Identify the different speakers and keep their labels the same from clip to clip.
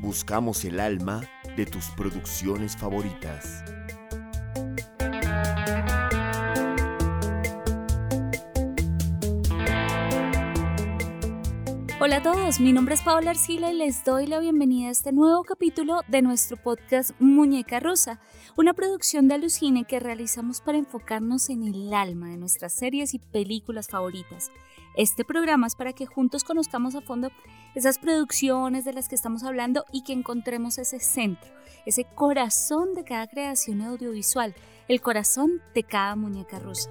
Speaker 1: Buscamos el alma de tus producciones favoritas.
Speaker 2: Hola a todos, mi nombre es Paola Arcila y les doy la bienvenida a este nuevo capítulo de nuestro podcast Muñeca Rusa, una producción de Alucine que realizamos para enfocarnos en el alma de nuestras series y películas favoritas. Este programa es para que juntos conozcamos a fondo esas producciones de las que estamos hablando y que encontremos ese centro, ese corazón de cada creación audiovisual, el corazón de cada muñeca rusa.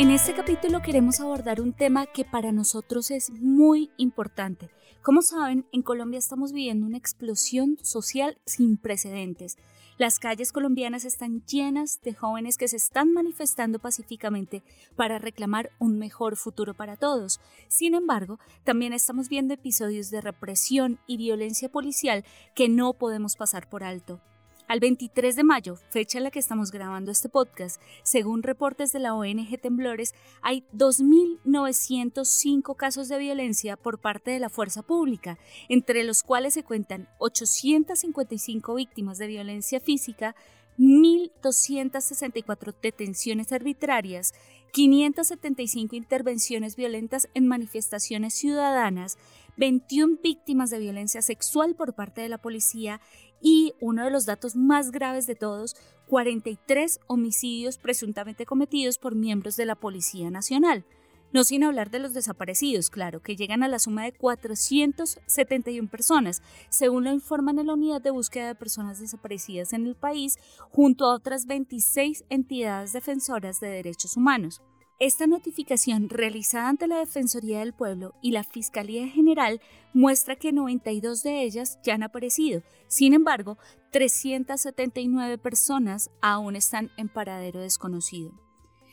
Speaker 2: En este capítulo queremos abordar un tema que para nosotros es muy importante. Como saben, en Colombia estamos viviendo una explosión social sin precedentes. Las calles colombianas están llenas de jóvenes que se están manifestando pacíficamente para reclamar un mejor futuro para todos. Sin embargo, también estamos viendo episodios de represión y violencia policial que no podemos pasar por alto. Al 23 de mayo, fecha en la que estamos grabando este podcast, según reportes de la ONG Temblores, hay 2.905 casos de violencia por parte de la fuerza pública, entre los cuales se cuentan 855 víctimas de violencia física, 1.264 detenciones arbitrarias, 575 intervenciones violentas en manifestaciones ciudadanas, 21 víctimas de violencia sexual por parte de la policía y, uno de los datos más graves de todos, 43 homicidios presuntamente cometidos por miembros de la Policía Nacional. No sin hablar de los desaparecidos, claro, que llegan a la suma de 471 personas, según lo informan en la Unidad de Búsqueda de Personas Desaparecidas en el país, junto a otras 26 entidades defensoras de derechos humanos. Esta notificación realizada ante la Defensoría del Pueblo y la Fiscalía General muestra que 92 de ellas ya han aparecido. Sin embargo, 379 personas aún están en paradero desconocido.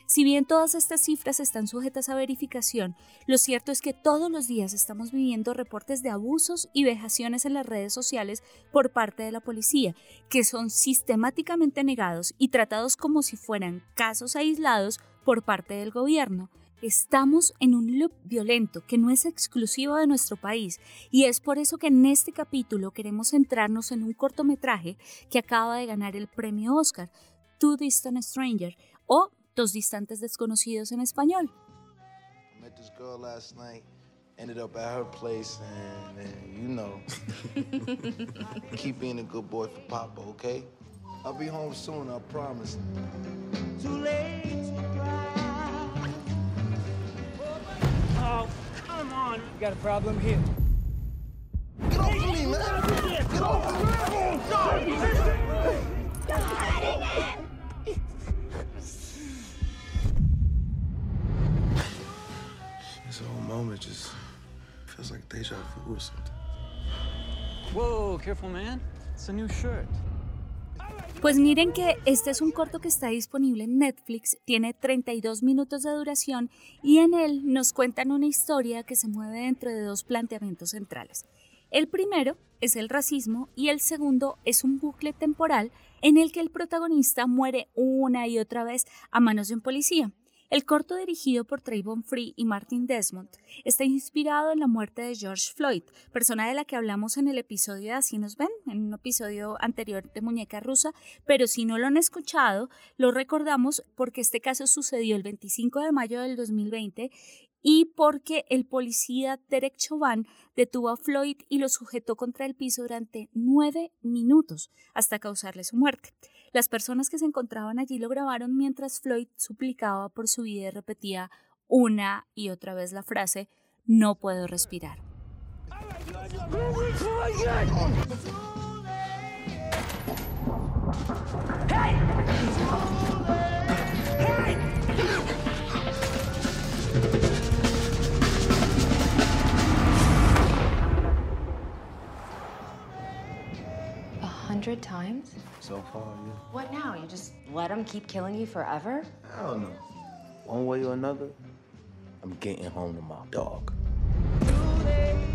Speaker 2: Si bien todas estas cifras están sujetas a verificación, lo cierto es que todos los días estamos viviendo reportes de abusos y vejaciones en las redes sociales por parte de la policía, que son sistemáticamente negados y tratados como si fueran casos aislados por parte del gobierno. Estamos en un loop violento que no es exclusivo de nuestro país y es por eso que en este capítulo queremos centrarnos en un cortometraje que acaba de ganar el premio Oscar, Two Distant Stranger o Dos distantes desconocidos en español. Met this girl last night, ended up at her place and, and you know keep being a good boy for papa okay i'll be home soon i promise too late to cry. oh come on you got a problem here get off of me man get off of me moment just feels like deja vu or something. Whoa, careful man. It's a new shirt. Pues miren que este es un corto que está disponible en Netflix, tiene 32 minutos de duración y en él nos cuentan una historia que se mueve dentro de dos planteamientos centrales. El primero es el racismo y el segundo es un bucle temporal en el que el protagonista muere una y otra vez a manos de un policía. El corto dirigido por Trayvon Free y Martin Desmond está inspirado en la muerte de George Floyd, persona de la que hablamos en el episodio de Así nos ven, en un episodio anterior de Muñeca Rusa, pero si no lo han escuchado, lo recordamos porque este caso sucedió el 25 de mayo del 2020 y porque el policía Derek Chauvin detuvo a Floyd y lo sujetó contra el piso durante nueve minutos hasta causarle su muerte. Las personas que se encontraban allí lo grabaron mientras Floyd suplicaba por su vida y repetía una y otra vez la frase no puedo respirar.
Speaker 3: Hundred times? So far, yeah. What now? You just let them keep killing you forever?
Speaker 4: I don't know. One way or another, I'm getting home to my dog.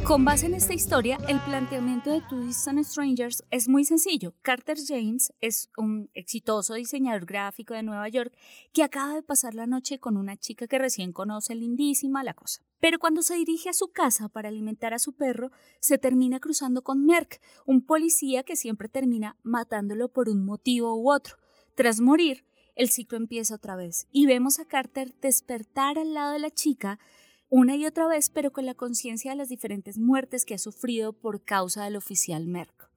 Speaker 2: Con base en esta historia, el planteamiento de Two Distant Strangers es muy sencillo. Carter James es un exitoso diseñador gráfico de Nueva York que acaba de pasar la noche con una chica que recién conoce, lindísima la cosa. Pero cuando se dirige a su casa para alimentar a su perro, se termina cruzando con Merck, un policía que siempre termina matándolo por un motivo u otro. Tras morir, el ciclo empieza otra vez y vemos a Carter despertar al lado de la chica una y otra vez, pero con la conciencia de las diferentes muertes que ha sufrido por causa del oficial Merck.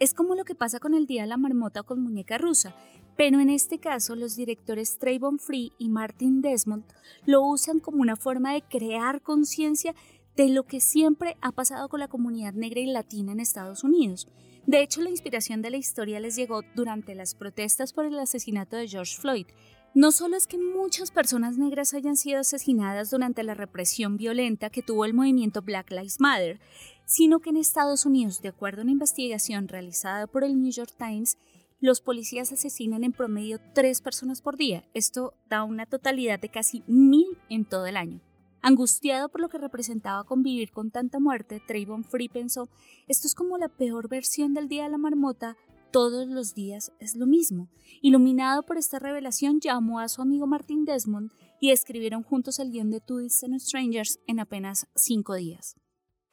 Speaker 2: Es como lo que pasa con el Día de la Marmota con Muñeca Rusa, pero en este caso los directores Trayvon Free y Martin Desmond lo usan como una forma de crear conciencia de lo que siempre ha pasado con la comunidad negra y latina en Estados Unidos. De hecho, la inspiración de la historia les llegó durante las protestas por el asesinato de George Floyd, no solo es que muchas personas negras hayan sido asesinadas durante la represión violenta que tuvo el movimiento Black Lives Matter, sino que en Estados Unidos, de acuerdo a una investigación realizada por el New York Times, los policías asesinan en promedio tres personas por día. Esto da una totalidad de casi mil en todo el año. Angustiado por lo que representaba convivir con tanta muerte, Trayvon Free pensó, esto es como la peor versión del Día de la Marmota, todos los días es lo mismo. Iluminado por esta revelación, llamó a su amigo Martin Desmond y escribieron juntos el guion de Two Distant Strangers en apenas cinco días.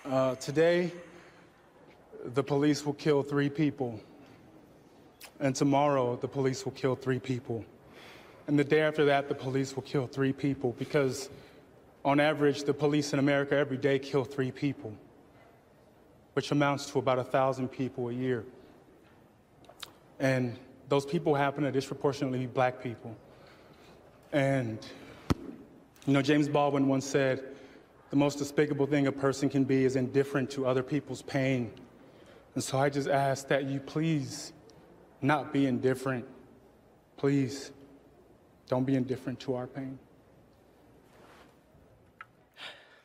Speaker 4: Uh, today, the police will kill three people. And tomorrow, the police will kill three people. And the day after that, the police will kill three people because, on average, the police in America every day kill three people, which amounts to about a thousand people a year. And those people happen to disproportionately be black people. And, you know, James Baldwin once said, the most despicable thing a person can be is indifferent to other people's pain. And so I just ask that you please not be indifferent. Please don't be indifferent to our pain.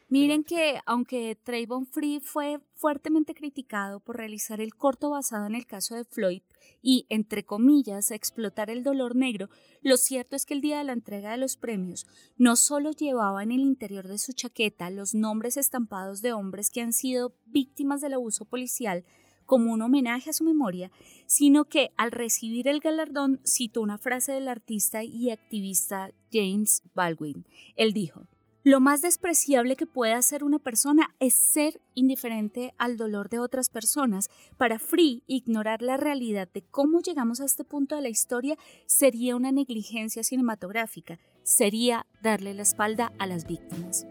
Speaker 2: Miren que aunque Trayvon Free fue fuertemente criticado por realizar el corto basado en el caso de Floyd y, entre comillas, explotar el dolor negro, lo cierto es que el día de la entrega de los premios no solo llevaba en el interior de su chaqueta los nombres estampados de hombres que han sido víctimas del abuso policial como un homenaje a su memoria, sino que al recibir el galardón citó una frase del artista y activista James Baldwin. Él dijo, lo más despreciable que puede hacer una persona es ser indiferente al dolor de otras personas. Para Free, ignorar la realidad de cómo llegamos a este punto de la historia sería una negligencia cinematográfica, sería darle la espalda a las víctimas.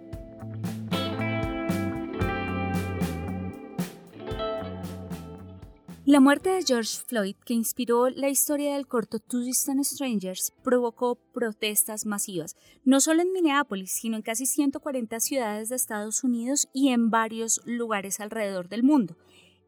Speaker 2: La muerte de George Floyd, que inspiró la historia del corto Two Strangers, provocó protestas masivas, no solo en Minneapolis, sino en casi 140 ciudades de Estados Unidos y en varios lugares alrededor del mundo.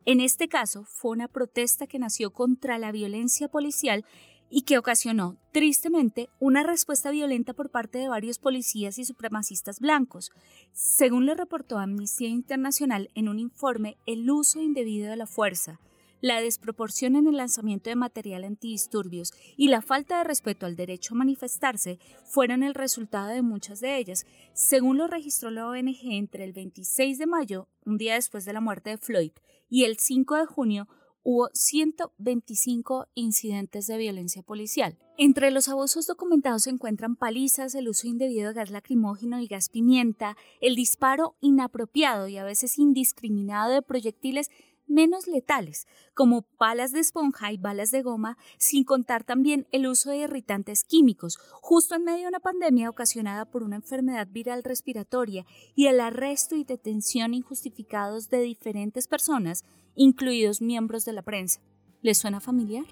Speaker 2: En este caso, fue una protesta que nació contra la violencia policial y que ocasionó, tristemente, una respuesta violenta por parte de varios policías y supremacistas blancos. Según le reportó Amnistía Internacional en un informe, el uso indebido de la fuerza, la desproporción en el lanzamiento de material antidisturbios y la falta de respeto al derecho a manifestarse fueron el resultado de muchas de ellas, según lo registró la ONG entre el 26 de mayo, un día después de la muerte de Floyd, y el 5 de junio, hubo 125 incidentes de violencia policial. Entre los abusos documentados se encuentran palizas, el uso indebido de gas lacrimógeno y gas pimienta, el disparo inapropiado y a veces indiscriminado de proyectiles menos letales, como balas de esponja y balas de goma, sin contar también el uso de irritantes químicos, justo en medio de una pandemia ocasionada por una enfermedad viral respiratoria y el arresto y detención injustificados de diferentes personas, incluidos miembros de la prensa. ¿Les suena familiar?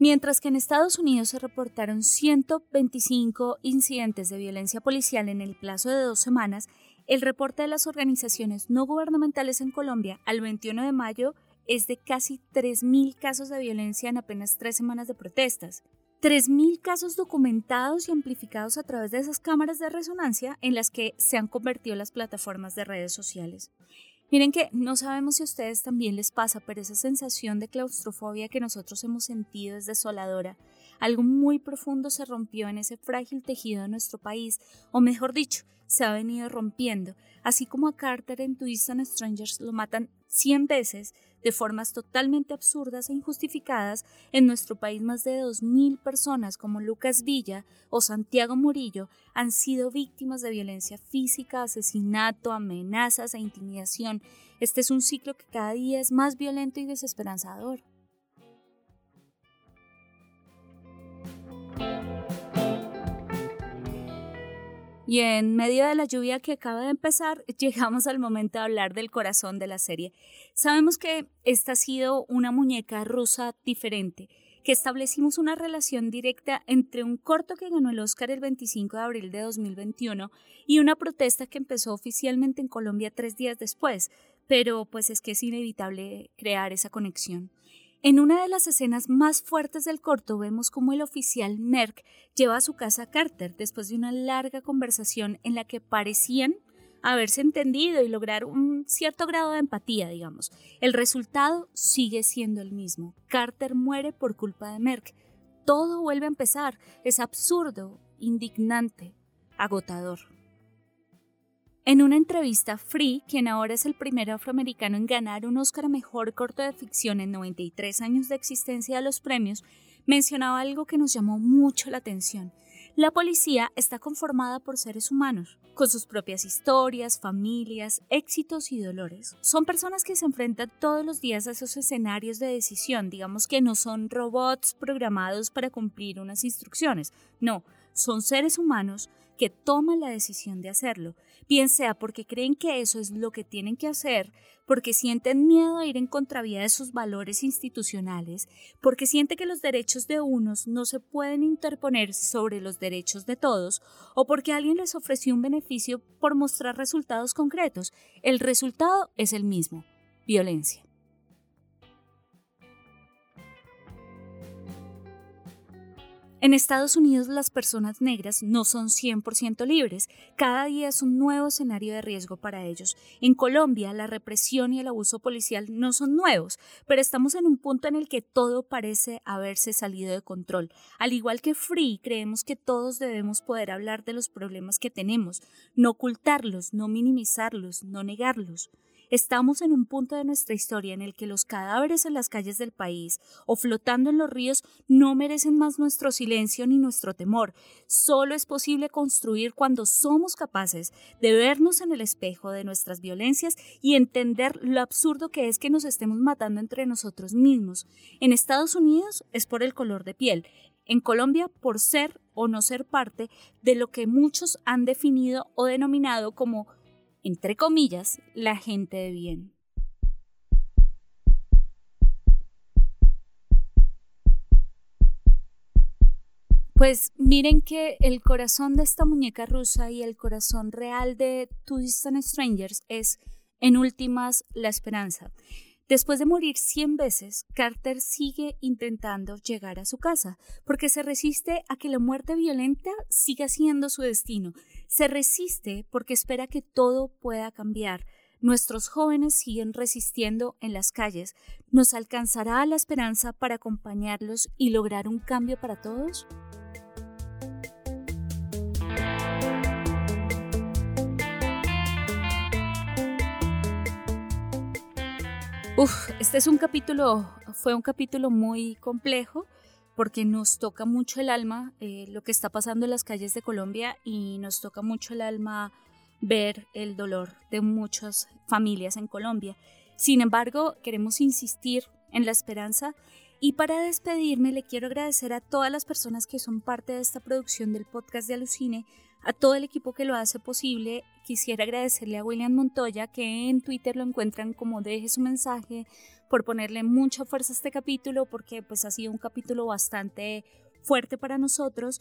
Speaker 2: Mientras que en Estados Unidos se reportaron 125 incidentes de violencia policial en el plazo de dos semanas, el reporte de las organizaciones no gubernamentales en Colombia al 21 de mayo es de casi 3.000 casos de violencia en apenas tres semanas de protestas. 3.000 casos documentados y amplificados a través de esas cámaras de resonancia en las que se han convertido las plataformas de redes sociales. Miren que no sabemos si a ustedes también les pasa, pero esa sensación de claustrofobia que nosotros hemos sentido es desoladora. Algo muy profundo se rompió en ese frágil tejido de nuestro país, o mejor dicho, se ha venido rompiendo. Así como a Carter en Twisted Strangers lo matan 100 veces de formas totalmente absurdas e injustificadas, en nuestro país más de 2.000 personas como Lucas Villa o Santiago Murillo han sido víctimas de violencia física, asesinato, amenazas e intimidación. Este es un ciclo que cada día es más violento y desesperanzador. Y en medio de la lluvia que acaba de empezar, llegamos al momento de hablar del corazón de la serie. Sabemos que esta ha sido una muñeca rusa diferente, que establecimos una relación directa entre un corto que ganó el Oscar el 25 de abril de 2021 y una protesta que empezó oficialmente en Colombia tres días después, pero pues es que es inevitable crear esa conexión. En una de las escenas más fuertes del corto vemos cómo el oficial Merck lleva a su casa a Carter después de una larga conversación en la que parecían haberse entendido y lograr un cierto grado de empatía, digamos. El resultado sigue siendo el mismo. Carter muere por culpa de Merck. Todo vuelve a empezar. Es absurdo, indignante, agotador. En una entrevista, Free, quien ahora es el primer afroamericano en ganar un Oscar a Mejor Corto de Ficción en 93 años de existencia de los premios, mencionaba algo que nos llamó mucho la atención. La policía está conformada por seres humanos, con sus propias historias, familias, éxitos y dolores. Son personas que se enfrentan todos los días a esos escenarios de decisión, digamos que no son robots programados para cumplir unas instrucciones, no, son seres humanos que toman la decisión de hacerlo, bien sea porque creen que eso es lo que tienen que hacer, porque sienten miedo a ir en contravía de sus valores institucionales, porque sienten que los derechos de unos no se pueden interponer sobre los derechos de todos, o porque alguien les ofreció un beneficio por mostrar resultados concretos. El resultado es el mismo, violencia. En Estados Unidos las personas negras no son 100% libres, cada día es un nuevo escenario de riesgo para ellos. En Colombia la represión y el abuso policial no son nuevos, pero estamos en un punto en el que todo parece haberse salido de control. Al igual que Free, creemos que todos debemos poder hablar de los problemas que tenemos, no ocultarlos, no minimizarlos, no negarlos. Estamos en un punto de nuestra historia en el que los cadáveres en las calles del país o flotando en los ríos no merecen más nuestro silencio ni nuestro temor. Solo es posible construir cuando somos capaces de vernos en el espejo de nuestras violencias y entender lo absurdo que es que nos estemos matando entre nosotros mismos. En Estados Unidos es por el color de piel, en Colombia por ser o no ser parte de lo que muchos han definido o denominado como entre comillas, la gente de bien. Pues miren que el corazón de esta muñeca rusa y el corazón real de Two Distant Strangers es, en últimas, la esperanza. Después de morir 100 veces, Carter sigue intentando llegar a su casa, porque se resiste a que la muerte violenta siga siendo su destino. Se resiste porque espera que todo pueda cambiar. Nuestros jóvenes siguen resistiendo en las calles. ¿Nos alcanzará la esperanza para acompañarlos y lograr un cambio para todos? Este es un capítulo, fue un capítulo muy complejo porque nos toca mucho el alma eh, lo que está pasando en las calles de Colombia y nos toca mucho el alma ver el dolor de muchas familias en Colombia. Sin embargo, queremos insistir en la esperanza y para despedirme le quiero agradecer a todas las personas que son parte de esta producción del podcast de Alucine, a todo el equipo que lo hace posible. Quisiera agradecerle a William Montoya, que en Twitter lo encuentran como deje su mensaje, por ponerle mucha fuerza a este capítulo, porque pues ha sido un capítulo bastante fuerte para nosotros.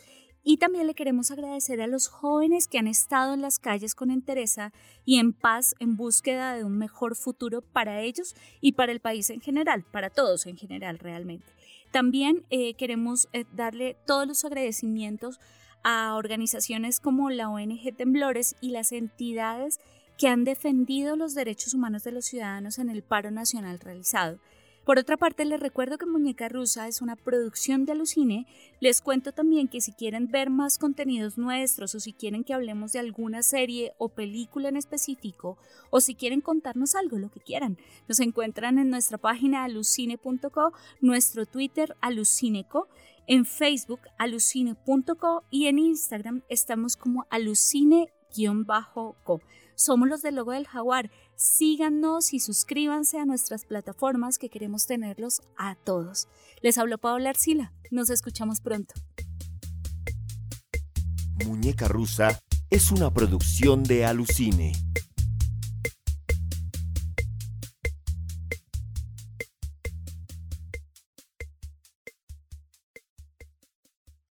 Speaker 2: Y también le queremos agradecer a los jóvenes que han estado en las calles con entereza y en paz en búsqueda de un mejor futuro para ellos y para el país en general, para todos en general realmente. También eh, queremos eh, darle todos los agradecimientos a organizaciones como la ONG Temblores y las entidades que han defendido los derechos humanos de los ciudadanos en el paro nacional realizado. Por otra parte, les recuerdo que Muñeca Rusa es una producción de Alucine. Les cuento también que si quieren ver más contenidos nuestros o si quieren que hablemos de alguna serie o película en específico o si quieren contarnos algo, lo que quieran, nos encuentran en nuestra página alucine.co, nuestro Twitter alucineco, en Facebook alucine.co y en Instagram estamos como alucine-co. Somos los del logo del jaguar. Síganos y suscríbanse a nuestras plataformas que queremos tenerlos a todos. Les habló Paola Arcila. Nos escuchamos pronto.
Speaker 1: Muñeca Rusa es una producción de Alucine.